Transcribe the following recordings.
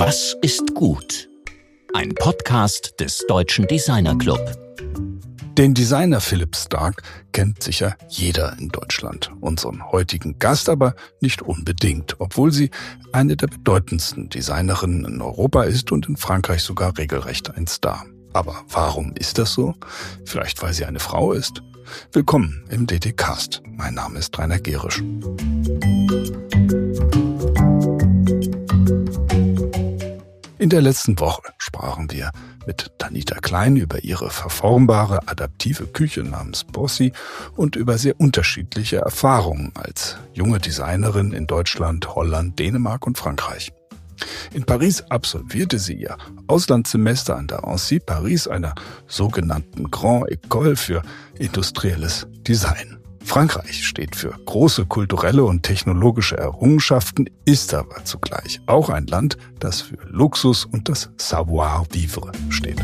Was ist gut? Ein Podcast des Deutschen Designer Club. Den Designer Philipp Stark kennt sicher jeder in Deutschland. Unseren heutigen Gast aber nicht unbedingt, obwohl sie eine der bedeutendsten Designerinnen in Europa ist und in Frankreich sogar regelrecht ein Star. Aber warum ist das so? Vielleicht weil sie eine Frau ist? Willkommen im DD-Cast. Mein Name ist Rainer Gerisch. In der letzten Woche sprachen wir mit Tanita Klein über ihre verformbare, adaptive Küche namens Bossi und über sehr unterschiedliche Erfahrungen als junge Designerin in Deutschland, Holland, Dänemark und Frankreich. In Paris absolvierte sie ihr Auslandssemester an der Annecy Paris, einer sogenannten Grand École für industrielles Design. Frankreich steht für große kulturelle und technologische Errungenschaften, ist aber zugleich auch ein Land, das für Luxus und das Savoir-vivre steht.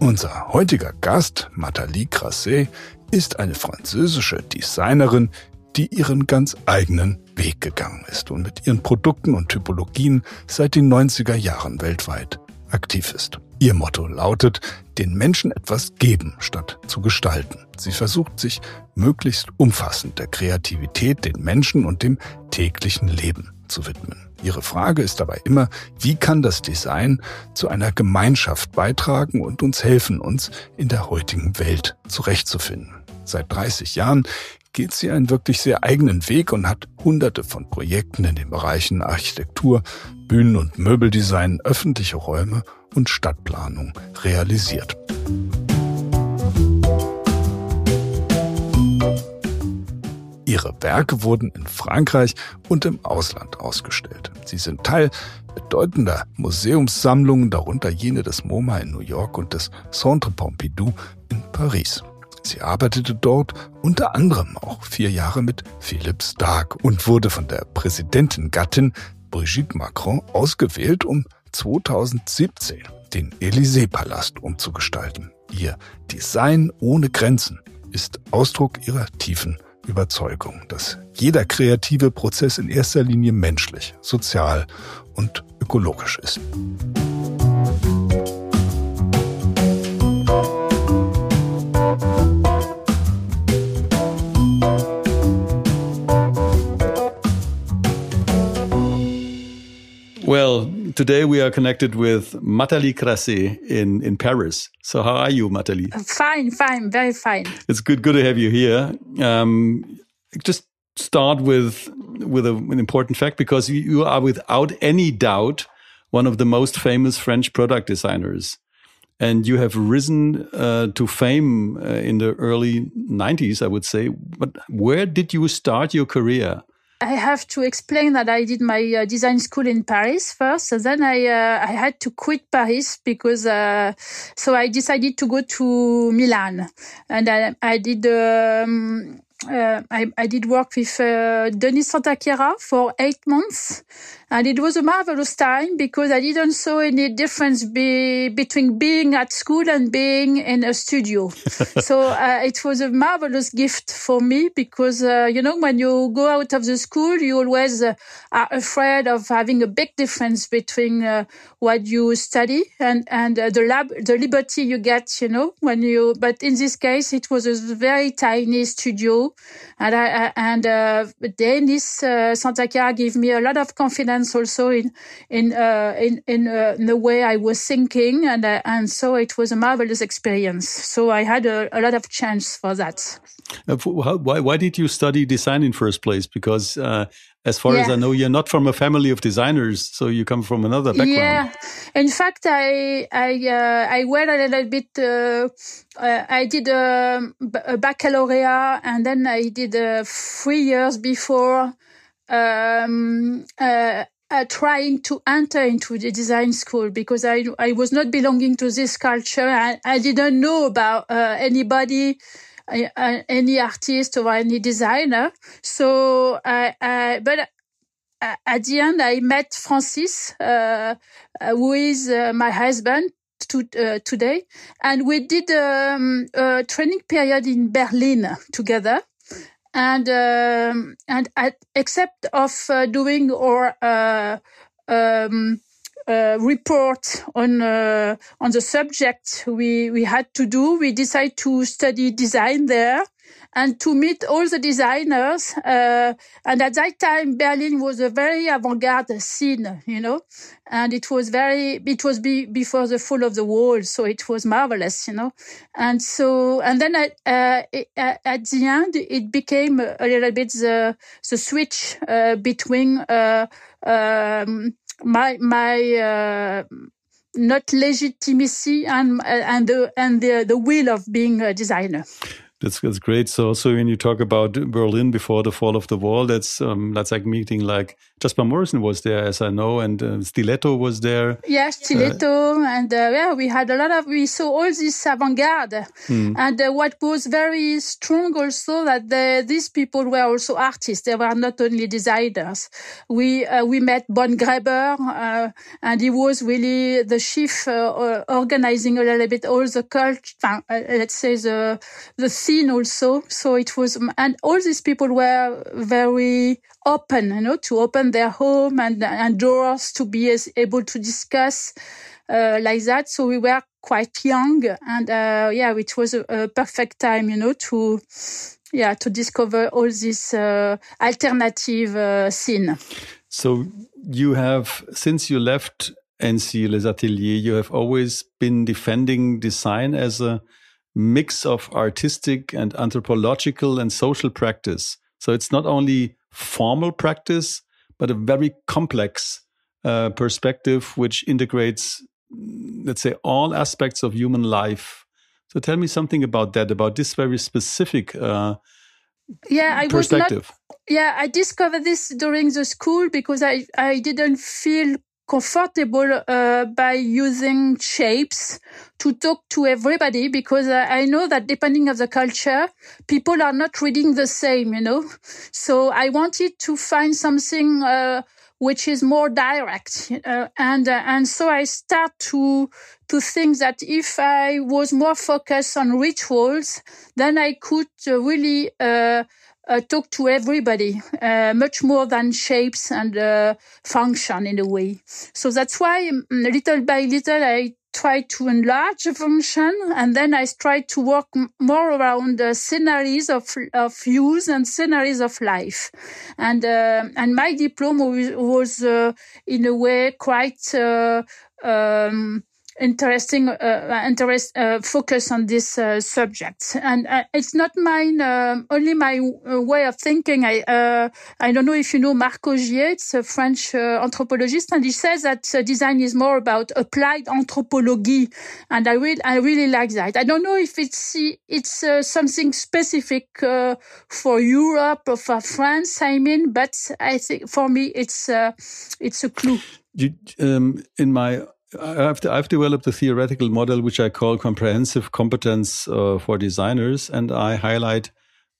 Unser heutiger Gast, Nathalie Grasset, ist eine französische Designerin, die ihren ganz eigenen Weg gegangen ist und mit ihren Produkten und Typologien seit den 90er Jahren weltweit aktiv ist. Ihr Motto lautet, den Menschen etwas geben, statt zu gestalten. Sie versucht sich möglichst umfassend der Kreativität, den Menschen und dem täglichen Leben zu widmen. Ihre Frage ist dabei immer, wie kann das Design zu einer Gemeinschaft beitragen und uns helfen, uns in der heutigen Welt zurechtzufinden. Seit 30 Jahren geht sie einen wirklich sehr eigenen Weg und hat hunderte von Projekten in den Bereichen Architektur, Bühnen- und Möbeldesign, öffentliche Räume und Stadtplanung realisiert. Ihre Werke wurden in Frankreich und im Ausland ausgestellt. Sie sind Teil bedeutender Museumssammlungen, darunter jene des MoMA in New York und des Centre Pompidou in Paris. Sie arbeitete dort unter anderem auch vier Jahre mit Philipp Stark und wurde von der Präsidentin-Gattin Brigitte Macron ausgewählt, um 2017 den Élysée-Palast umzugestalten. Ihr Design ohne Grenzen ist Ausdruck ihrer tiefen Überzeugung, dass jeder kreative Prozess in erster Linie menschlich, sozial und ökologisch ist. Well, today we are connected with Matali Crasset in, in Paris. So how are you, Matali? Fine, fine, very fine. It's good, good to have you here. Um, just start with with a, an important fact because you, you are without any doubt one of the most famous French product designers. And you have risen uh, to fame uh, in the early 90s, I would say. But where did you start your career? I have to explain that I did my uh, design school in Paris first. and then I uh, I had to quit Paris because uh, so I decided to go to Milan, and I I did. Um, uh, I, I did work with uh, Denis Santachiara for eight months, and it was a marvelous time because I didn't saw any difference be, between being at school and being in a studio. so uh, it was a marvelous gift for me because uh, you know when you go out of the school, you always uh, are afraid of having a big difference between uh, what you study and and uh, the lab, the liberty you get. You know when you. But in this case, it was a very tiny studio, and I, and Denis Santachiara gave me a lot of confidence also in in uh, in in, uh, in, the way I was thinking, and uh, and so it was a marvelous experience. So I had a, a lot of chance for that. Uh, why why did you study design in first place? Because uh, as far yeah. as I know, you're not from a family of designers, so you come from another background. Yeah, in fact, I I uh, I went a little bit. Uh, uh, I did a, a, baccalaureate, and then I did uh, three years before um, uh, uh, trying to enter into the design school because I I was not belonging to this culture. I, I didn't know about uh, anybody, any artist or any designer. So I, I but uh, at the end I met Francis, uh, who is my husband. To, today, and we did um, a training period in Berlin together and um, and I, except of uh, doing or uh, um, uh, report on uh, on the subject we we had to do. We decided to study design there and to meet all the designers. Uh, and at that time, Berlin was a very avant-garde scene, you know, and it was very, it was be, before the fall of the wall. So it was marvelous, you know. And so, and then at, uh, at the end, it became a little bit the, the switch, uh, between, uh, um, my, my, uh, not legitimacy and and the and the the will of being a designer. That's that's great. So so when you talk about Berlin before the fall of the wall, that's um, that's like meeting like Jasper Morrison was there, as I know, and uh, Stiletto was there. Yeah, Stiletto, uh, and uh, yeah, we had a lot of we saw all this avant-garde, hmm. and uh, what was very strong also that the, these people were also artists. They were not only designers. We uh, we met Bon Greber, uh, and he was really the chief organizing a little bit all the cult. let's say the the also. So it was, and all these people were very open, you know, to open their home and, and doors to be able to discuss uh, like that. So we were quite young, and uh, yeah, it was a, a, perfect time, you know, to yeah to discover all this uh, alternative uh, scene. So you have since you left ENSCI Les Ateliers, you have always been defending design as a mix of artistic and anthropological and social practice. So it's not only formal practice, but a very complex uh, perspective which integrates, let's say, all aspects of human life. So tell me something about that, about this very specific uh, yeah, I perspective. Was not, yeah, I discovered this during the school because I, I didn't feel comfortable uh, by using shapes to talk to everybody because uh, I know that depending of the culture, people are not reading the same, you know. So I wanted to find something uh, which is more direct, uh, and uh, and so I start to to think that if I was more focused on rituals, then I could uh, really uh, talk to everybody uh, much more than shapes and uh, function in a way. So that's why um, little by little I try to enlarge the function and then I try to work more around the scenarios of, of use and scenarios of life. And, uh, and my diploma was, was uh, in a way quite, uh, um, interesting uh, uh, interest uh, focus on this uh, subject. And uh, it's not mine um, only my uh, way of thinking. I i don't know if you know Marc Augé it's a french anthropologist and he says that design is more about applied anthropology. And i really i really like that. I don't know if it's it's something specific for europe or for france i mean but i think for me it's it's a clue. You, um, in my I've, I've developed a theoretical model which I call comprehensive competence uh, for designers, and I highlight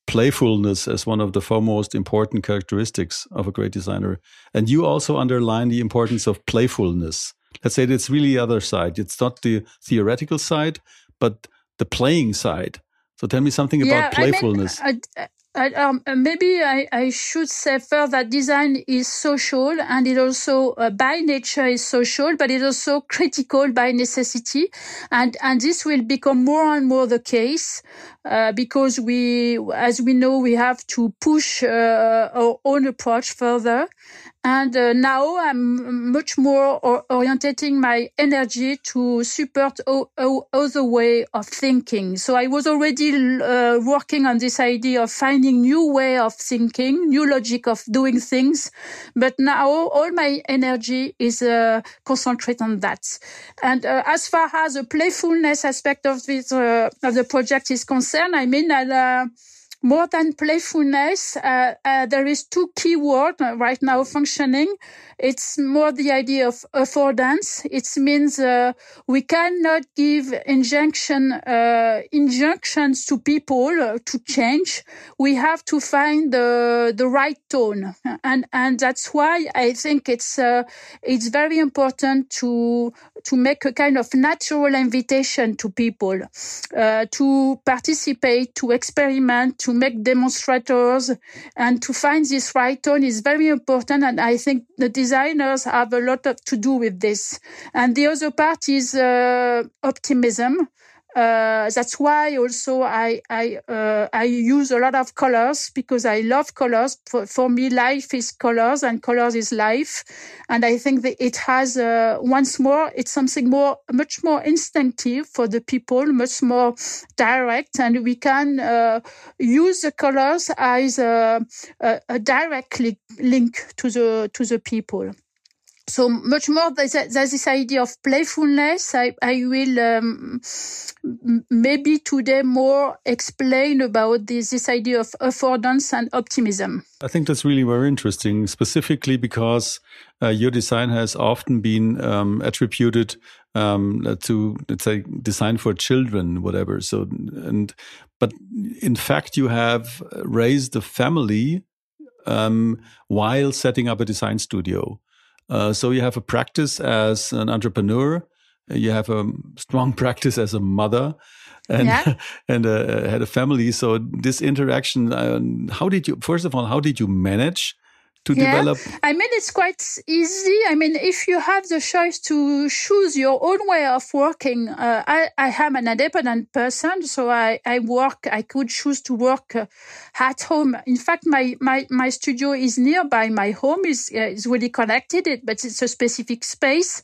playfulness as one of the foremost important characteristics of a great designer. And you also underline the importance of playfulness. Let's say it's really the other side. It's not the theoretical side, but the playing side. So tell me something yeah, about playfulness. I uh, um, maybe I, I, should say first that design is social and it also uh, by nature is social, but it's also critical by necessity. And, and this will become more and more the case, uh, because we, as we know, we have to push uh, our own approach further. And uh, now I'm much more orientating my energy to support other way of thinking. So I was already uh, working on this idea of finding new way of thinking, new logic of doing things. But now all my energy is uh, concentrated on that. And uh, as far as the playfulness aspect of this uh, of the project is concerned, I mean, uh, more than playfulness, uh, uh, there is two key words right now functioning. It's more the idea of affordance. It means uh, we cannot give injunction uh, injunctions to people to change. We have to find the the right tone, and and that's why I think it's uh, it's very important to to make a kind of natural invitation to people uh, to participate, to experiment, to to make demonstrators and to find this right tone is very important. And I think the designers have a lot of, to do with this. And the other part is uh, optimism. Uh, that's why also I I uh, I use a lot of colors because I love colors. For, for me, life is colors and colors is life, and I think that it has uh, once more it's something more much more instinctive for the people, much more direct, and we can uh, use the colors as a, a, a direct link to the to the people so much more there's, this idea of playfulness. I, I will um, maybe today more explain about this, this idea of affordance and optimism. I think that's really very interesting specifically because uh, your design has often been um, attributed um, to let's say design for children whatever. So and but in fact you have raised a family um, while setting up a design studio uh, so you have a practice as an entrepreneur, you have a strong practice as a mother, and yeah. and uh, had a family. So this interaction, uh, how did you? First of all, how did you manage to yeah. develop? I mean, it's quite easy. I mean, if you have the choice to choose your own way of working, uh, I, I am an independent person, so I, I work, I could choose to work uh, at home. In fact, my, my, my studio is nearby my home, is, uh, is really connected, but it's a specific space.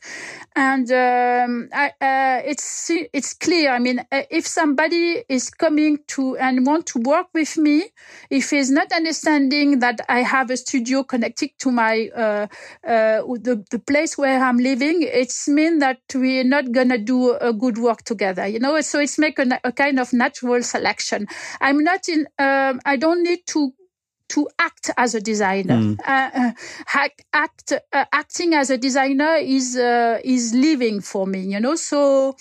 And um, I, uh, it's, it's clear. I mean, uh, if somebody is coming to and want to work with me, if he's not understanding that I have a studio connected to my uh, uh, the, the place where I'm living, it's mean that we're not gonna do a good work together. You know, so it's make a, a kind of natural selection. I'm not in. Um, I don't need to to act as a designer. Mm. Uh, uh, act uh, acting as a designer is uh, is living for me, you know. So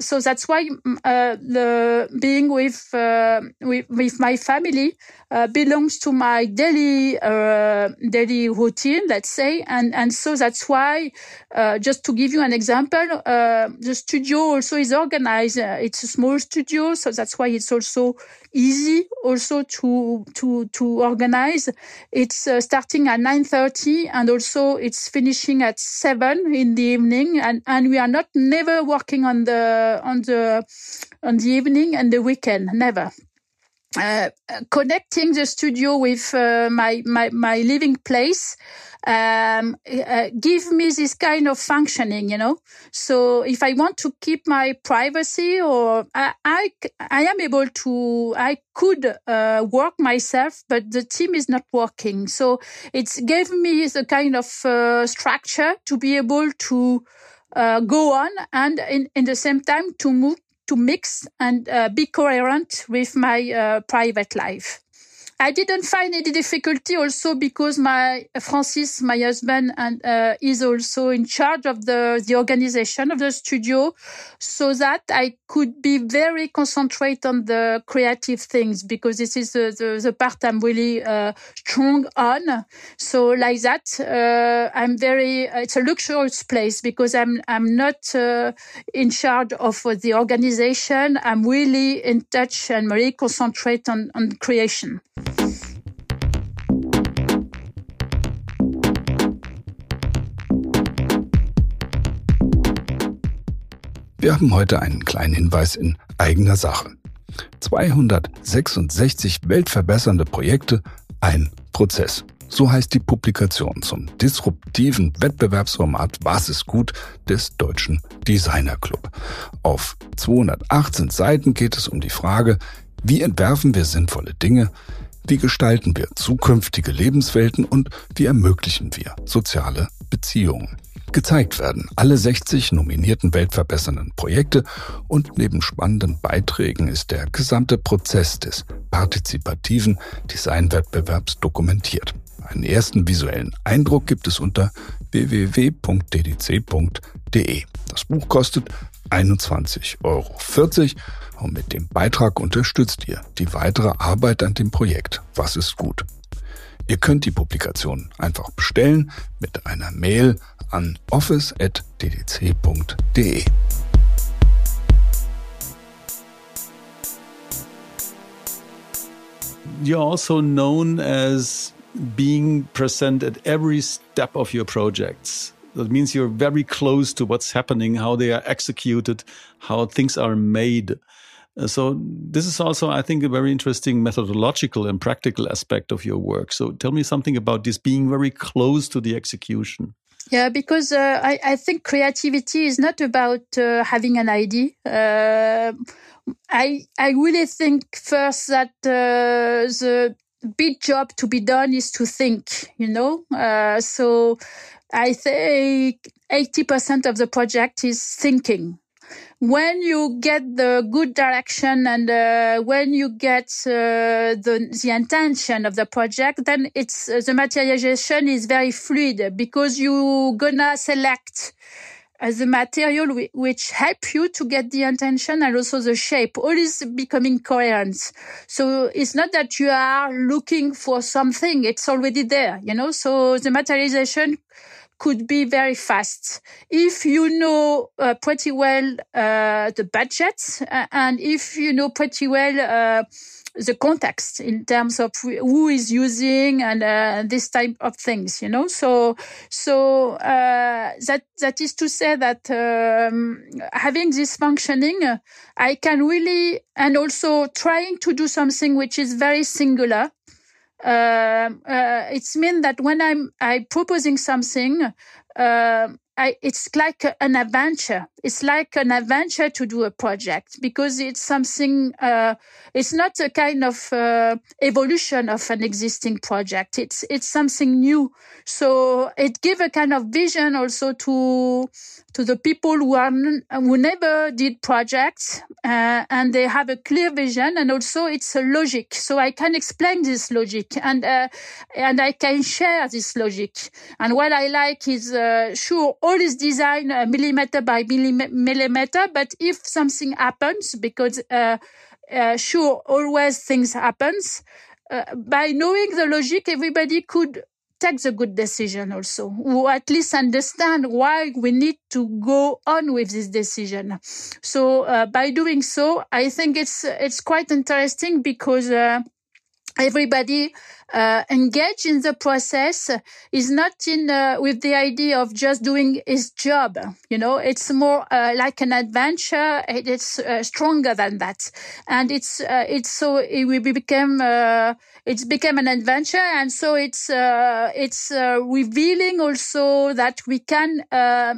so that's why mm, uh, the being with, uh, with with my family uh, belongs to my daily uh, daily routine, let's say, and and so that's why. Uh, just to give you an example, uh, the studio also is organized. it's a small studio, so that's why it's also easy also to to to organize. It's starting at nine thirty, and also it's finishing at seven in the evening, and and we are not never working on the on the on the evening and the weekend. Never. Uh, connecting the studio with uh, my, my my living place um, uh, give me this kind of functioning, you know. So if I want to keep my privacy, or I I, I am able to, I could uh, work myself, but the team is not working. So it's gave me the kind of uh, structure to be able to uh, go on and in, in the same time to move to mix and uh, be coherent with my uh, private life. I didn't find any difficulty also because my Francis, my husband, and uh, is also in charge of the the organization of the studio, so that I could be very concentrate on the creative things because this is the the, the part I'm really uh, strong on. So like that, uh, I'm very. It's a luxurious place because I'm I'm not uh, in charge of the organization. I'm really in touch and really concentrate on on creation. Wir haben heute einen kleinen Hinweis in eigener Sache. 266 weltverbessernde Projekte, ein Prozess. So heißt die Publikation zum disruptiven Wettbewerbsformat Was ist gut des Deutschen Designer Club. Auf 218 Seiten geht es um die Frage, wie entwerfen wir sinnvolle Dinge, wie gestalten wir zukünftige Lebenswelten und wie ermöglichen wir soziale Beziehungen. Gezeigt werden alle 60 nominierten weltverbessernden Projekte und neben spannenden Beiträgen ist der gesamte Prozess des partizipativen Designwettbewerbs dokumentiert. Einen ersten visuellen Eindruck gibt es unter www.ddc.de. Das Buch kostet 21,40 Euro und mit dem Beitrag unterstützt ihr die weitere Arbeit an dem Projekt. Was ist gut? Ihr könnt die Publikation einfach bestellen mit einer Mail an office.ddc.de. you're also known as being present at every step of your projects. That means you're very close to what's happening, how they are executed, how things are made. Uh, so this is also, I think, a very interesting methodological and practical aspect of your work. So tell me something about this being very close to the execution. Yeah, because uh, I, I, think creativity is not about uh, having an idea. Uh, I I really think first that uh, the big job to be done is to think. You know, uh, so I think eighty percent of the project is thinking when you get the good direction and uh, when you get uh, the the intention of the project, then it's uh, the materialization is very fluid because you gonna select uh, the material which help you to get the intention and also the shape. All is becoming coherent. So it's not that you are looking for something; it's already there. You know. So the materialization could be very fast. If you know uh, pretty well uh, the budget uh, and if you know pretty well uh, the context in terms of who is using and uh, this type of things you know? So so uh, that that is to say that um, having this functioning i can really and also trying to do something which is very singular uh, uh, it's mean that when I'm I proposing something, uh, I, it's like an adventure. It's like an adventure to do a project because it's something. Uh, it's not a kind of uh, evolution of an existing project. It's it's something new. So it gives a kind of vision also to to the people who are who never did projects uh, and they have a clear vision and also it's a logic. So I can explain this logic and uh, and I can share this logic. And what I like is uh, sure all is designed uh, millimeter by millimeter, but if something happens, because uh, uh, sure, always things happens, uh, by knowing the logic, everybody could take the good decision also, or at least understand why we need to go on with this decision. So uh, by doing so, I think it's it's quite interesting because uh, everybody uh, engaged in the process is not in uh, with the idea of just doing his job you know? It's more uh, like an adventure. It's uh, stronger than that. And it's uh, it's so it will become uh, it's become an adventure. And so it's it's revealing also that we can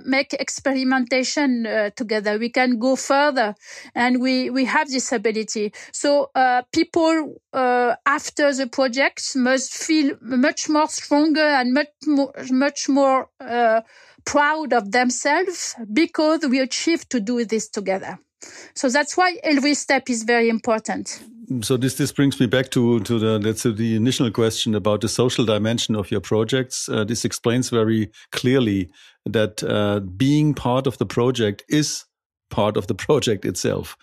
make experimentation together. We can go further. And we we have this ability. So people after the project must feel much more stronger and much more, much more uh, proud of themselves because we achieved to do this together. So that's why every step is very important. So this this brings me back to to the let's the initial question about the social dimension of your projects. Uh, this explains very clearly that uh, being part of the project is part of the project itself.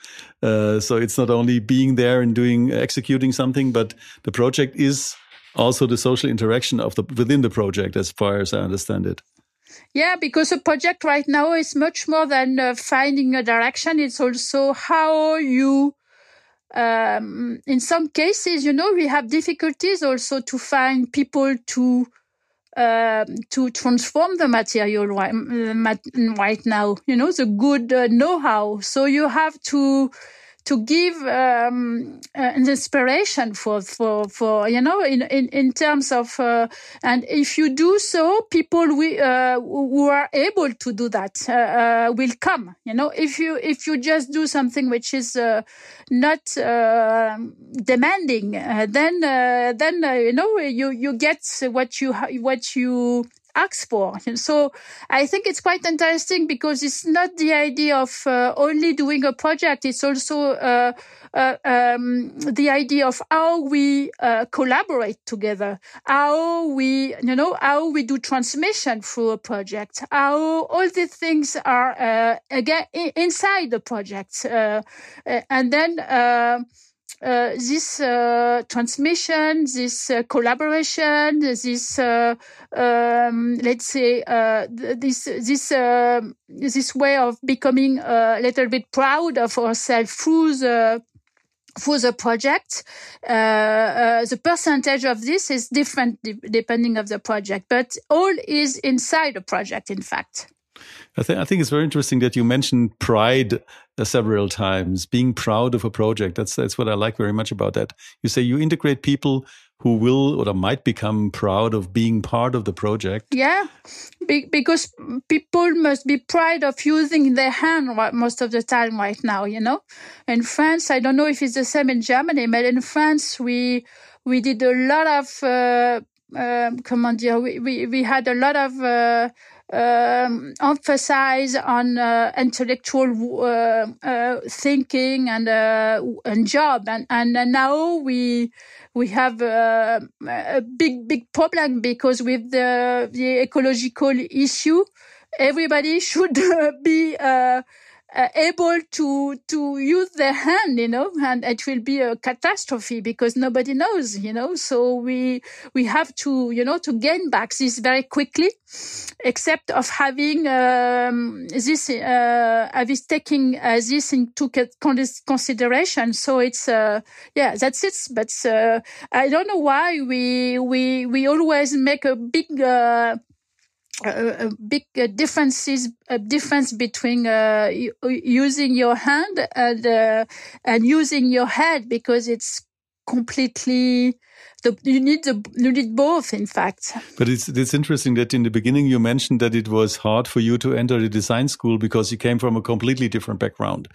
Uh, so it's not only being there and doing executing something, but the project is also the social interaction of the within the project, as far as I understand it. Yeah, because a project right now is much more than uh, finding a direction. It's also how you, um, in some cases, you know, we have difficulties also to find people to uh, to transform the material right, right now. You know, the good uh, know-how. So you have to to give um, uh, an inspiration for for for you know in in, in terms of uh, and if you do so people we uh, who are able to do that uh, uh, will come you know. If you if you just do something which is uh, not demanding then then you know you you get what you what you ask for. So I think it's quite interesting because it's not the idea of uh, only doing a project. It's also uh, uh, um, the idea of how we uh, collaborate together, how we, you know, how we do transmission through a project, how all these things are uh, again inside the project, uh, and then uh, this uh, transmission, this uh, collaboration, this uh, um, let's say uh, this this this way of becoming a little bit proud of ourselves through the for the project. Uh, uh, the percentage of this is different de- depending of the project, but all is inside the project, in fact. I, th- I think it's very interesting that you mentioned pride uh, several times, being proud of a project. That's that's what I like very much about that. You say you integrate people who will or might become proud of being part of the project. Yeah, Be- because people must be proud of using their hand most of the time right now. You know, in France, I don't know if it's the same in Germany, but in France, we we did a lot of. Uh, uh, comment dire, we, we, we had a lot of uh, um, emphasize on uh, intellectual uh, uh, thinking and uh, and job. And and now we we have a, a big big problem because with the the ecological issue everybody should be uh, able to to use their hand, you know, and it will be a catastrophe because nobody knows, you know. So we we have to, you know, to gain back this very quickly, except of having um, this uh, of taking uh, this into consideration. So it's uh, yeah, that's it. But uh, I don't know why we we we always make a big uh, a, a big uh, differences a difference between uh, using your hand and uh, and using your head because it's completely the, you need the you need both in fact. But it's it's interesting that in the beginning you mentioned that it was hard for you to enter the design school because you came from a completely different background.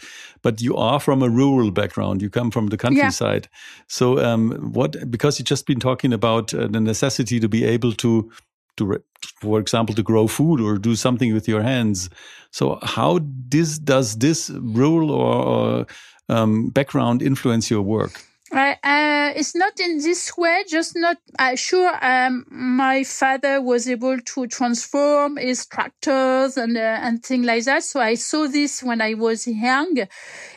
But you are from a rural background. You come from the countryside. Yeah. so um, what because you've just been talking about uh, the necessity to be able to to for example to grow food or do something with your hands. So how this does this rule or, or um, background influence your work uh, it's not in this way, just not uh, sure. Um, my father was able to transform his tractors and uh, and things like that. So I saw this when I was young.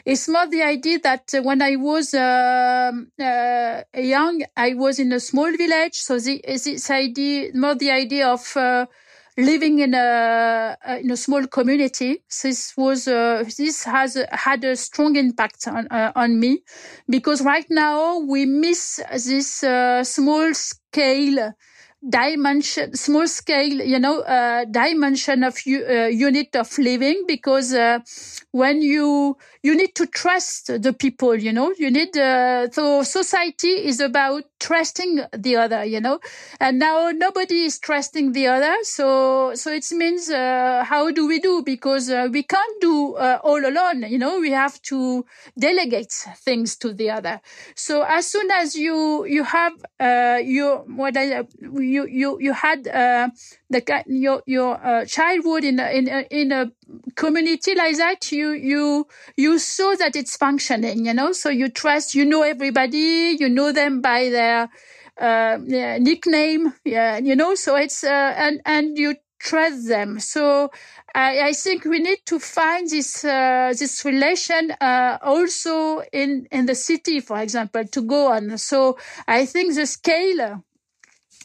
It's more the idea that when I was um, uh, young, I was in a small village. So the, this idea, more the idea of uh, living in a in a small community. This was uh, this has had a strong impact on uh, on me because right now we miss this uh, small scale dimension, small scale, you know, uh, dimension of uh, unit of living because uh, when you you need to trust the people, you know, you need uh, so society is about trusting the other, you know, and now nobody is trusting the other, so so it means uh, how do we do? Because uh, we can't do all alone, you know, we have to delegate things to the other. So as soon as you you have your what I you you you had uh, the your your uh, childhood in a, in a, in a community like that you you you saw that it's functioning you know? So you trust you know everybody you know them by their uh, nickname yeah you know? So it's uh, and and you trust them. So I, I think we need to find this uh, this relation uh, also in in the city, for example, to go on. So I think the scale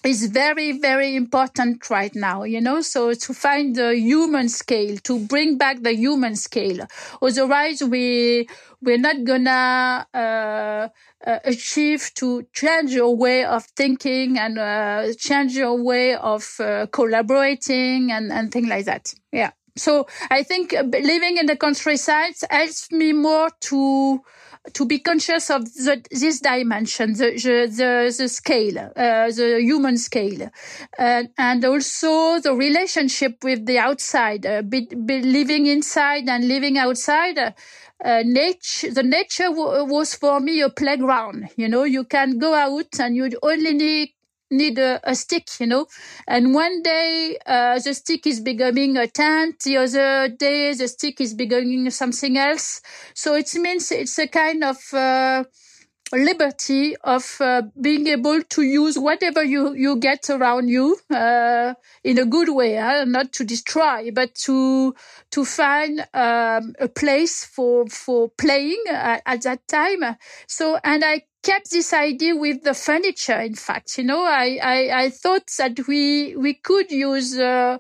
is very, very important right now, you know, so to find the human scale, to bring back the human scale. Otherwise, we, we're not gonna, uh, uh, achieve to change your way of thinking and, uh, change your way of, uh, collaborating and, and things like that. Yeah. So I think living in the countryside helps me more to, to be conscious of the, this dimension, the, the, the scale, uh, the human scale, uh, and also the relationship with the outside, uh, be, be living inside and living outside. Uh, nature, the nature was for me a playground. You know, you can go out and you only need need a, a, stick, you know. And one day uh, the stick is becoming a tent, the other day the stick is becoming something else. So it means it's a kind of uh, liberty of uh, being able to use whatever you, you get around you uh, in a good way, huh? not to destroy, but to to find um, a place for for playing uh, at that time. So and I kept this idea with the furniture. In fact, you know, I I, I thought that we we could use. Uh,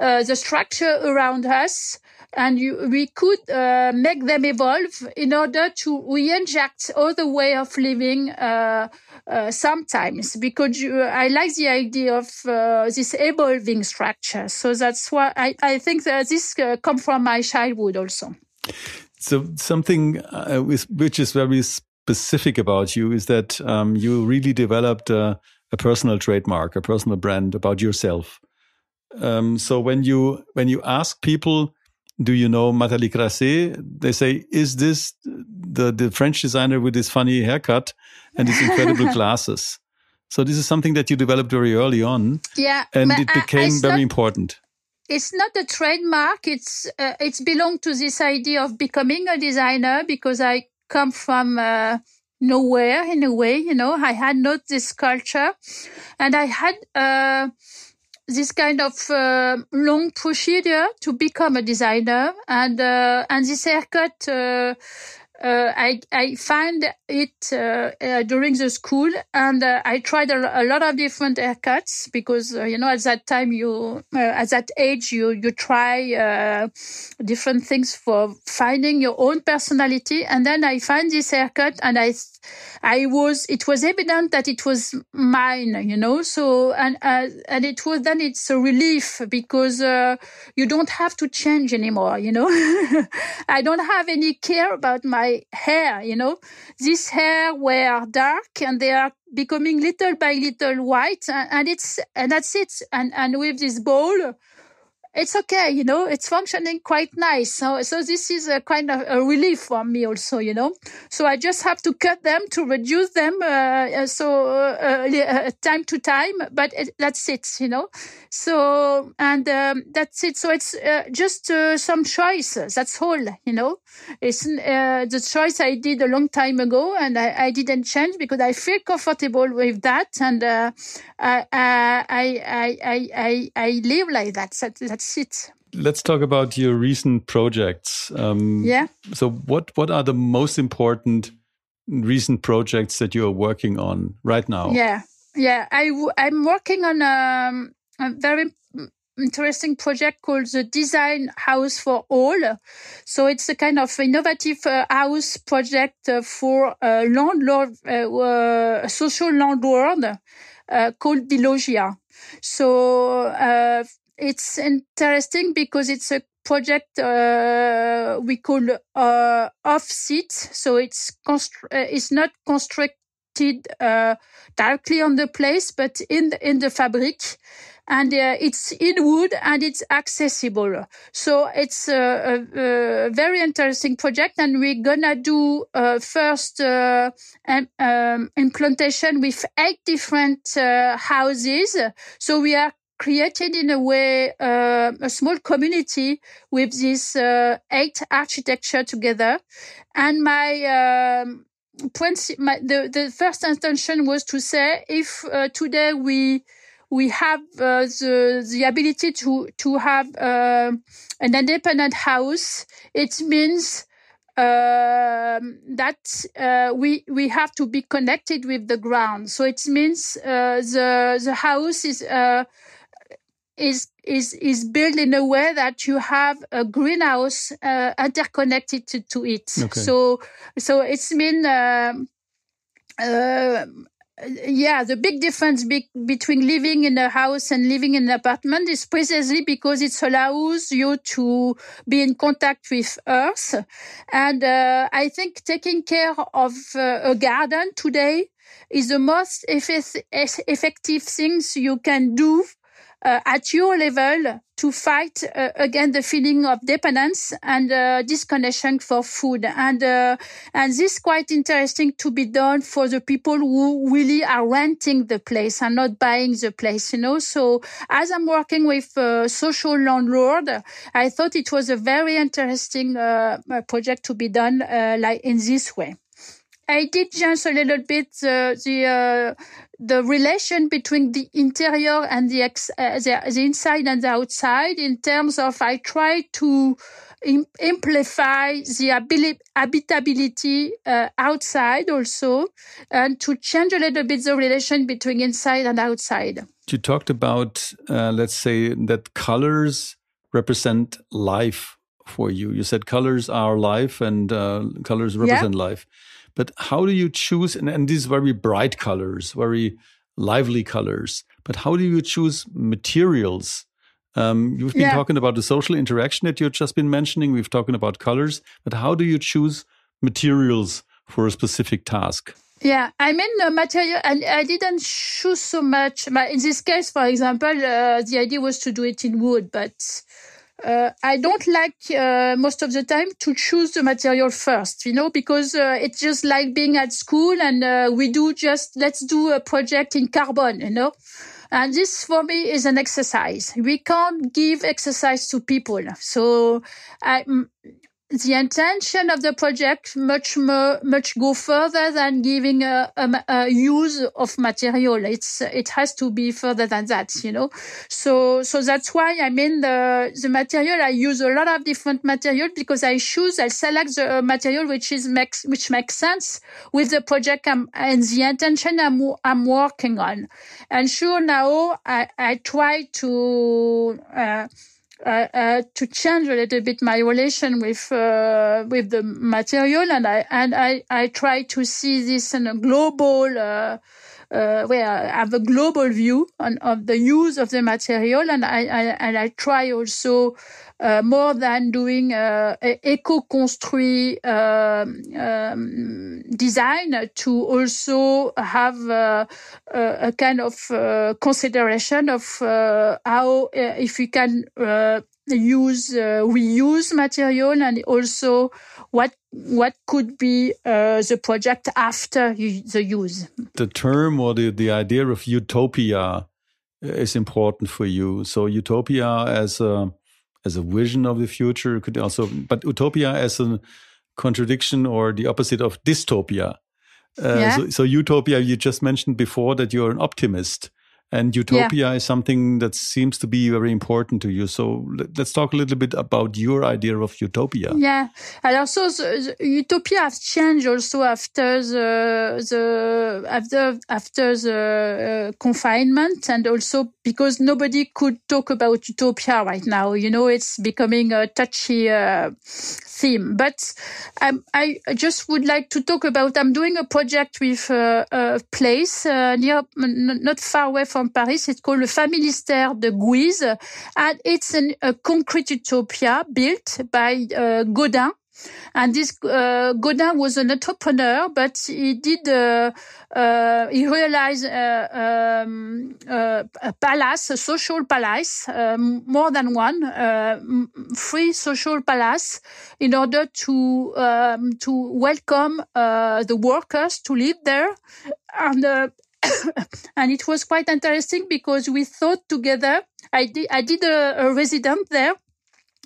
uh, the structure around us and you, we could uh, make them evolve in order to re-inject other way of living uh, uh, sometimes because you, I like the idea of uh, this evolving structure. So that's why I, I think that this uh, come from my childhood also. So something uh, which is very specific about you is that um, you really developed a, a, personal trademark, a personal brand about yourself. Um, so when you when you ask people do you know Matali Crasset? They say, is this the, the French designer with his funny haircut and his incredible glasses? So this is something that you developed very early on. Yeah. And it became I, I very important. It's not a trademark. It's, uh, it's belonged to this idea of becoming a designer because I come from, uh, nowhere in a way, you know, I had not this culture. And I had, uh, this kind of uh, long procedure to become a designer. And uh, and this haircut uh, I I find it uh, uh, during the school, and uh, I tried a, a, lot of different haircuts because uh, you know at that time you uh, at that age you you try different things for finding your own personality, and then I find this haircut, and I I was it was evident that it was mine, you know. So and and it was then it's a relief because uh, you don't have to change anymore, you know. I don't have any care about my hair, you know. This hair were dark and they are becoming little by little white and it's, and that's it. And, and with this bowl, it's okay, you know, it's functioning quite nice. So, so this is a kind of a relief for me also, you know. So I just have to cut them to reduce them, uh, uh so uh, uh, time to time, but it, that's it, you know. So and um, that's it. So it's uh, just some choices. That's all, you know. It's the choice I did a long time ago, and I, I didn't change because I feel comfortable with that, and I, I, I, I, I, I live like that. that that's it. Let's talk about your recent projects. Um, yeah. So, what what are the most important recent projects that you are working on right now? Yeah, yeah. I w- I'm working on a, a very interesting project called the Design House for All. So it's a kind of innovative uh, house project uh, for a landlord, uh, uh social landlord uh, called Delogia. So uh, it's interesting because it's a project uh, we call uh, off-site, so it's constr- uh, it's not constructed uh, directly on the place, but in the, in the fabric, and uh, it's in wood and it's accessible. So it's a, a, a very interesting project, and we're gonna do uh, first um, um, implantation with eight different houses. So we are created in a way uh, a small community with these uh, eight architecture together and my um, my, the, the first intention was to say if uh, today we we have uh, the the ability to to have uh, an independent house it means um, that uh, we we have to be connected with the ground. So it means uh, the the house is uh, is is is built in a way that you have a greenhouse uh, interconnected to, to it. Okay. So so it's mean. Um, uh, yeah, the big difference be- between living in a house and living in an apartment is precisely because it allows you to be in contact with earth. And uh, I think taking care of uh, a garden today is the most effective things you can do uh, at your level to fight uh, against the feeling of dependence and uh, disconnection for food. And, uh, and this is quite interesting to be done for the people who really are renting the place and not buying the place, you know. So as I'm working with a social landlord, I thought it was a very interesting uh, project to be done uh, like in this way. I did change a little bit uh, the uh, the relation between the interior and the, ex- uh, the, the inside and the outside in terms of I try to Im- amplify the ability, habitability uh, outside also and to change a little bit the relation between inside and outside. You talked about, uh, let's say, that colors represent life for you. You said colors are life and uh, colors represent yeah. life. But how do you choose? And, and these very bright colors, very lively colors. But how do you choose materials? Um, you've been yeah. talking about the social interaction that you've just been mentioning. We've talking about colors, but how do you choose materials for a specific task? Yeah, I mean the material, and I didn't choose so much. In this case, for example, uh, the idea was to do it in wood, but uh, I don't like uh, most of the time to choose the material first, you know, because uh, it's just like being at school and uh, we do just let's do a project in carbon, you know. And this for me is an exercise. We can't give exercise to people. So I, the intention of the project much more, much go further than giving a, a, a, use of material. It's it has to be further than that, you know. So so that's why I mean the the material I use a lot of different material because I choose I select the material which is makes which makes sense with the project I'm, and the intention I'm I'm working on. And sure now I I try to. Uh, uh, uh, to change a little bit my relation with uh, with the material, and I and I I try to see this in a global. Uh, where I have a global view on, of the use of the material, and I, I and I try also uh, more than doing uh, eco-construit um, um, design to also have uh, a kind of uh, consideration of uh, how if we can use reuse material and also what what could be uh, the project after the use. The term or the, the idea of utopia is important for you. So utopia as a as a vision of the future could also, but utopia as a contradiction or the opposite of dystopia. Uh, yeah. so, so utopia, you just mentioned before that you're an optimist. And utopia yeah. is something that seems to be very important to you. So let's talk a little bit about your idea of utopia. Yeah, and also the, the utopia has changed also after the the after after the uh, confinement, and also because nobody could talk about utopia right now. You know, it's becoming a touchy uh, theme. But um, I just would like to talk about. I'm doing a project with uh, a place uh, near, not far away from Paris. It's called the Familistère de Guise, and it's a concrete utopia built by uh, Gaudin. And this uh, Gaudin was an entrepreneur, but he did uh, uh, he realized uh, um, uh, a palace, a social palace, more than one, uh, free social palace, in order to um, to welcome the workers to live there, and and it was quite interesting because we thought together. I did I did a, a resident there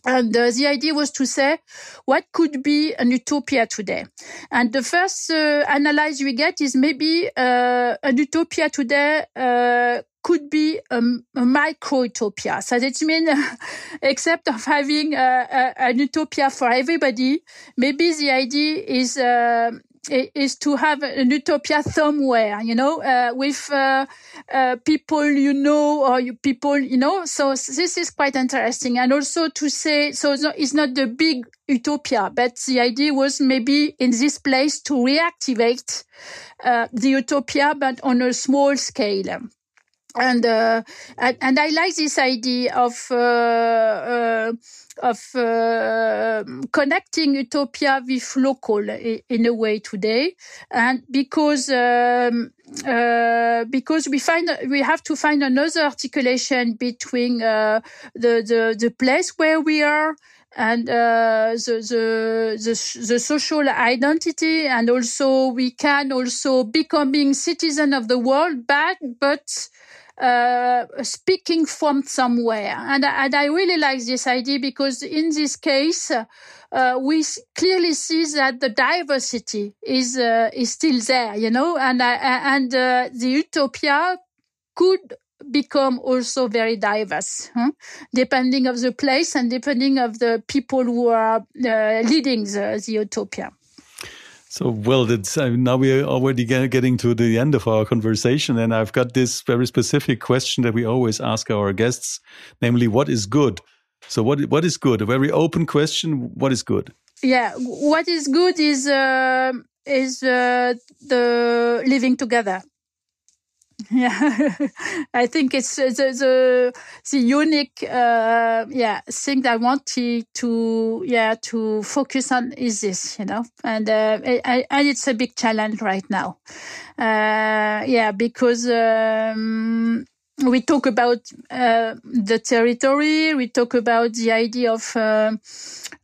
and uh, the idea was to say, what could be an utopia today? And the first uh, analysis we get is maybe uh, an utopia today uh, could be a, a micro utopia. So that means, except of having uh, an utopia for everybody, maybe the idea is uh, is to have an utopia somewhere, you know, uh, with uh, uh, people you know or you people, you know. So this is quite interesting, and also to say, so it's not the big utopia, but the idea was maybe in this place to reactivate uh, the utopia, but on a small scale and uh, and I like this idea of uh, uh, of uh, connecting utopia with local in a way today, and because um, uh, because we find we have to find another articulation between uh, the, the the place where we are and uh, the, the, the the social identity, and also we can also becoming citizen of the world, but but uh, speaking from somewhere. And, and I really like this idea because in this case, uh, we clearly see that the diversity is uh, is still there, you know, and and uh, the utopia could become also very diverse, huh? depending of the place and depending of the people who are uh, leading the, the utopia. So, well, that's, uh, now we are already getting to the end of our conversation, and I've got this very specific question that we always ask our guests, namely, what is good? So, what what is good? A very open question. What is good? Yeah, what is good is uh, is uh, the living together. Yeah, I think it's the the, the unique uh, yeah thing that I wanted to yeah to focus on is this you know and uh, and it's a big challenge right now. Uh, yeah, because. Um, we talk about uh, the territory. We talk about the idea of uh,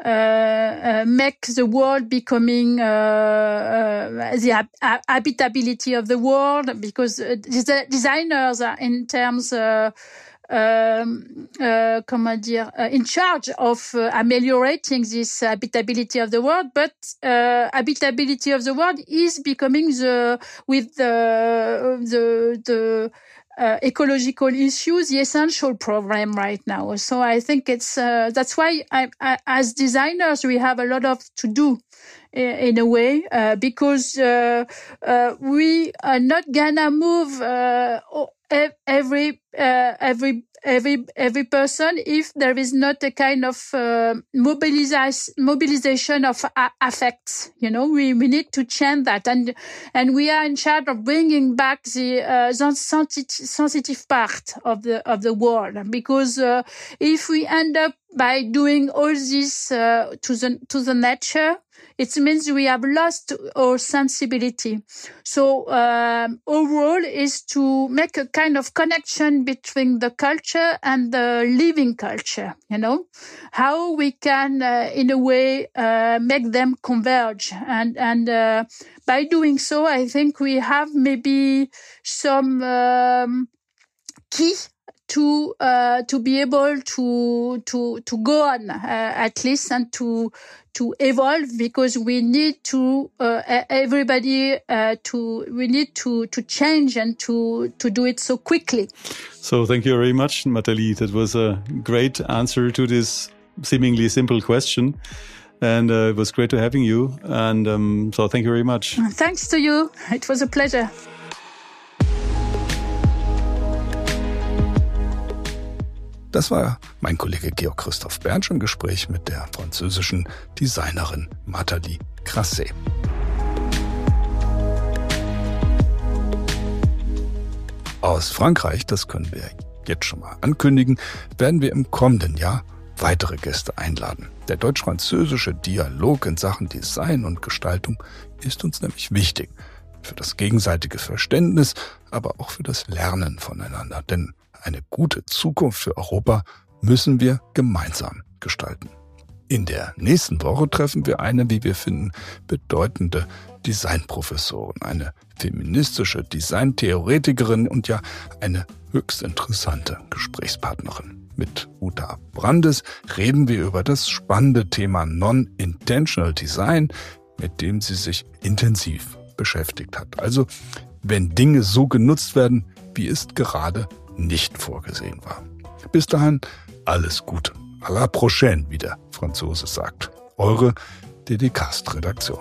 uh, uh make the world becoming uh, uh, the habitability of the world, because designers are in terms. Um, comment dire, in charge of ameliorating this habitability of the world, but habitability of the world is becoming the with the the the uh, ecological issues the essential problem right now. So I think it's uh, that's why I, I, as designers we have a lot of to do in a way uh, because uh, uh, we are not gonna move uh, every every every every person if there is not a kind of uh, mobilization mobilization of affects you know? We, we need to change that. And and we are in charge of bringing back the uh, sensitive, sensitive part of the of the world because uh, if we end up by doing all this uh, to the to the nature it means we have lost our sensibility. So um, our role is to make a kind of connection between the culture and the living culture. You know how we can, uh, in a way, uh, make them converge, and and uh, by doing so, I think we have maybe some um, key to uh, to be able to to to go on uh, at least and to to evolve because we need to uh, everybody uh, to we need to to change and to to do it so quickly. So thank you very much, Matali. That was a great answer to this seemingly simple question. And uh, it was great to having you. And um, so thank you very much. Thanks to you. It was a pleasure. Das war mein Kollege Georg Christoph Bernsch im Gespräch mit der französischen Designerin Nathalie Crasset. Aus Frankreich, das können wir jetzt schon mal ankündigen, werden wir im kommenden Jahr weitere Gäste einladen. Der deutsch-französische Dialog in Sachen Design und Gestaltung ist uns nämlich wichtig. Für das gegenseitige Verständnis, aber auch für das Lernen voneinander. Denn eine gute Zukunft für Europa müssen wir gemeinsam gestalten. In der nächsten Woche treffen wir eine, wie wir finden, bedeutende Designprofessorin, eine feministische Designtheoretikerin und ja eine höchst interessante Gesprächspartnerin. Mit Uta Brandes reden wir über das spannende Thema Non-Intentional Design, mit dem sie sich intensiv beschäftigt hat. Also, wenn Dinge so genutzt werden, wie es gerade nicht vorgesehen war. Bis dahin alles Gute. A la prochaine, wie der Franzose sagt. Eure DDCast-Redaktion.